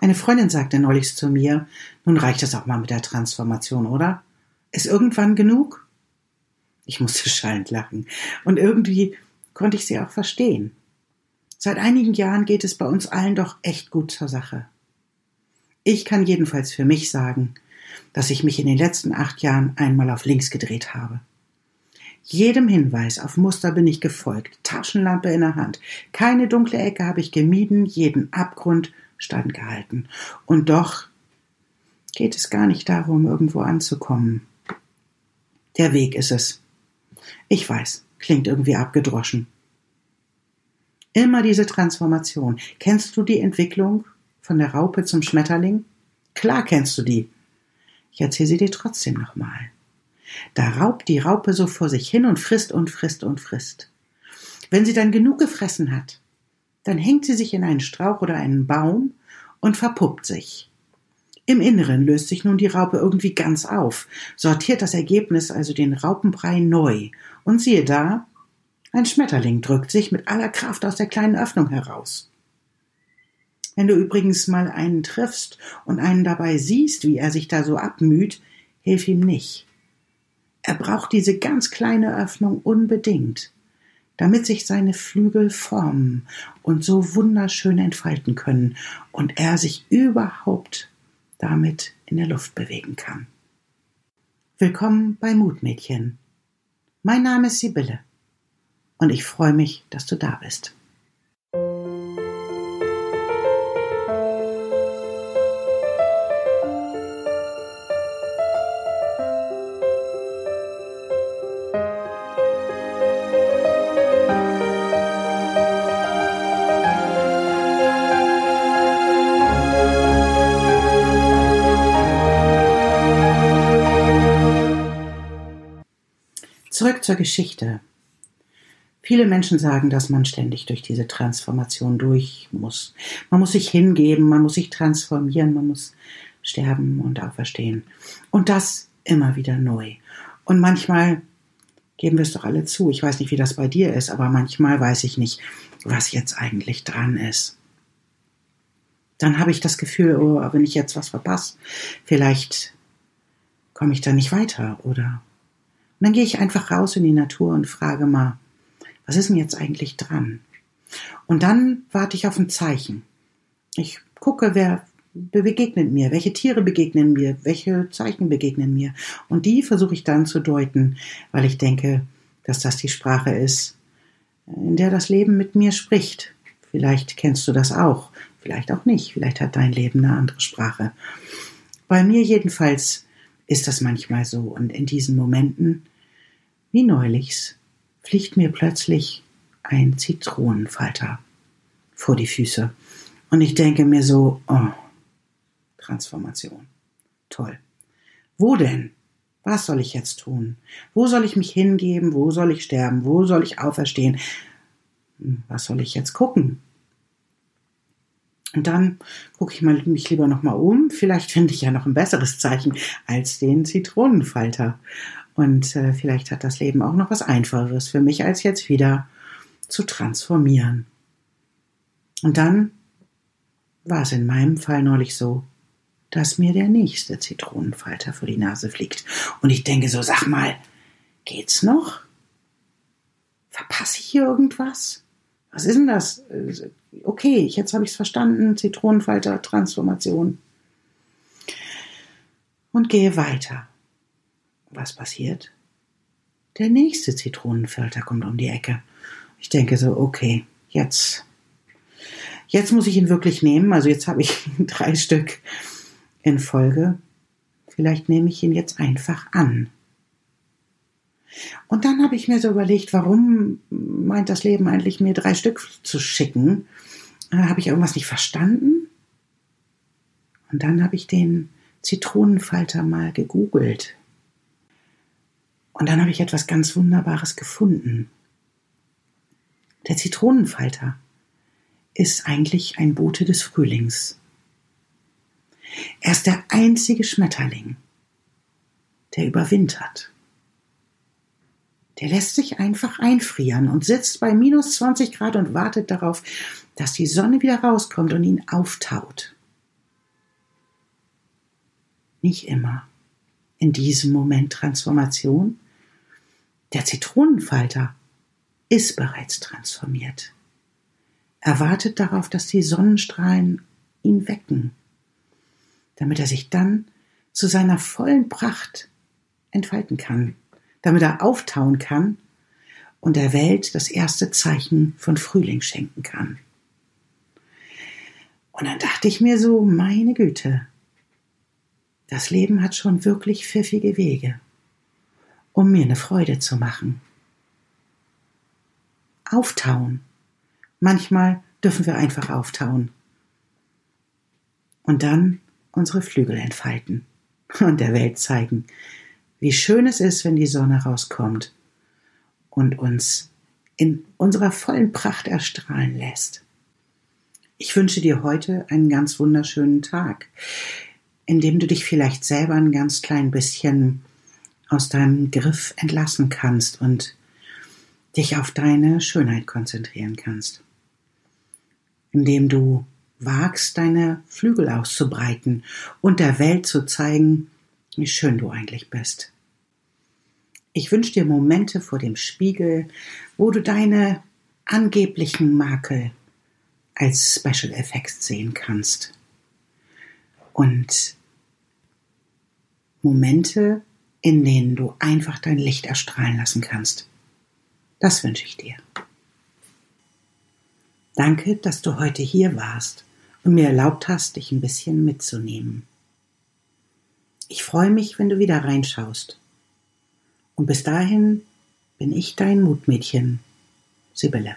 Eine Freundin sagte neulich zu mir, nun reicht es auch mal mit der Transformation, oder? Ist irgendwann genug? Ich musste schallend lachen. Und irgendwie konnte ich sie auch verstehen. Seit einigen Jahren geht es bei uns allen doch echt gut zur Sache. Ich kann jedenfalls für mich sagen, dass ich mich in den letzten acht Jahren einmal auf links gedreht habe. Jedem Hinweis auf Muster bin ich gefolgt, Taschenlampe in der Hand. Keine dunkle Ecke habe ich gemieden, jeden Abgrund standgehalten. Und doch geht es gar nicht darum, irgendwo anzukommen. Der Weg ist es. Ich weiß, klingt irgendwie abgedroschen. Immer diese Transformation. Kennst du die Entwicklung von der Raupe zum Schmetterling? Klar kennst du die. Ich erzähle sie dir trotzdem nochmal. Da raubt die Raupe so vor sich hin und frisst und frisst und frisst. Wenn sie dann genug gefressen hat, dann hängt sie sich in einen Strauch oder einen Baum und verpuppt sich. Im Inneren löst sich nun die Raupe irgendwie ganz auf, sortiert das Ergebnis also den Raupenbrei neu und siehe da, ein Schmetterling drückt sich mit aller Kraft aus der kleinen Öffnung heraus. Wenn du übrigens mal einen triffst und einen dabei siehst, wie er sich da so abmüht, hilf ihm nicht. Er braucht diese ganz kleine Öffnung unbedingt, damit sich seine Flügel formen und so wunderschön entfalten können und er sich überhaupt damit in der Luft bewegen kann. Willkommen bei Mutmädchen. Mein Name ist Sibylle und ich freue mich, dass du da bist. Zurück zur Geschichte. Viele Menschen sagen, dass man ständig durch diese Transformation durch muss. Man muss sich hingeben, man muss sich transformieren, man muss sterben und auferstehen. Und das immer wieder neu. Und manchmal geben wir es doch alle zu. Ich weiß nicht, wie das bei dir ist, aber manchmal weiß ich nicht, was jetzt eigentlich dran ist. Dann habe ich das Gefühl, oh, wenn ich jetzt was verpasse, vielleicht komme ich da nicht weiter, oder? Und dann gehe ich einfach raus in die Natur und frage mal, was ist denn jetzt eigentlich dran? Und dann warte ich auf ein Zeichen. Ich gucke, wer begegnet mir, welche Tiere begegnen mir, welche Zeichen begegnen mir. Und die versuche ich dann zu deuten, weil ich denke, dass das die Sprache ist, in der das Leben mit mir spricht. Vielleicht kennst du das auch, vielleicht auch nicht, vielleicht hat dein Leben eine andere Sprache. Bei mir jedenfalls ist das manchmal so und in diesen Momenten, wie neulichs, fliegt mir plötzlich ein Zitronenfalter vor die Füße. Und ich denke mir so, oh, Transformation. Toll. Wo denn? Was soll ich jetzt tun? Wo soll ich mich hingeben? Wo soll ich sterben? Wo soll ich auferstehen? Hm, was soll ich jetzt gucken? Und dann gucke ich mal, mich lieber nochmal um. Vielleicht finde ich ja noch ein besseres Zeichen als den Zitronenfalter. Und äh, vielleicht hat das Leben auch noch was Einfacheres für mich, als jetzt wieder zu transformieren. Und dann war es in meinem Fall neulich so, dass mir der nächste Zitronenfalter vor die Nase fliegt. Und ich denke so, sag mal, geht's noch? Verpasse ich hier irgendwas? Was ist denn das? Okay, jetzt habe ich es verstanden. Zitronenfalter, Transformation. Und gehe weiter. Was passiert? Der nächste Zitronenfalter kommt um die Ecke. Ich denke so, okay, jetzt. Jetzt muss ich ihn wirklich nehmen. Also jetzt habe ich drei Stück in Folge. Vielleicht nehme ich ihn jetzt einfach an. Und dann habe ich mir so überlegt, warum meint das Leben eigentlich mir drei Stück zu schicken? Äh, habe ich irgendwas nicht verstanden? Und dann habe ich den Zitronenfalter mal gegoogelt. Und dann habe ich etwas ganz Wunderbares gefunden. Der Zitronenfalter ist eigentlich ein Bote des Frühlings. Er ist der einzige Schmetterling, der überwintert. Der lässt sich einfach einfrieren und sitzt bei minus 20 Grad und wartet darauf, dass die Sonne wieder rauskommt und ihn auftaut. Nicht immer. In diesem Moment Transformation. Der Zitronenfalter ist bereits transformiert. Er wartet darauf, dass die Sonnenstrahlen ihn wecken, damit er sich dann zu seiner vollen Pracht entfalten kann, damit er auftauen kann und der Welt das erste Zeichen von Frühling schenken kann. Und dann dachte ich mir so, meine Güte, das Leben hat schon wirklich pfiffige Wege, um mir eine Freude zu machen. Auftauen. Manchmal dürfen wir einfach auftauen. Und dann unsere Flügel entfalten und der Welt zeigen, wie schön es ist, wenn die Sonne rauskommt und uns in unserer vollen Pracht erstrahlen lässt. Ich wünsche dir heute einen ganz wunderschönen Tag, in dem du dich vielleicht selber ein ganz klein bisschen aus deinem Griff entlassen kannst und dich auf deine Schönheit konzentrieren kannst. Indem du wagst, deine Flügel auszubreiten und der Welt zu zeigen, wie schön du eigentlich bist. Ich wünsche dir Momente vor dem Spiegel, wo du deine angeblichen Makel als Special Effects sehen kannst. Und Momente, in denen du einfach dein Licht erstrahlen lassen kannst. Das wünsche ich dir. Danke, dass du heute hier warst und mir erlaubt hast, dich ein bisschen mitzunehmen. Ich freue mich, wenn du wieder reinschaust. Und bis dahin bin ich dein Mutmädchen, Sibylle.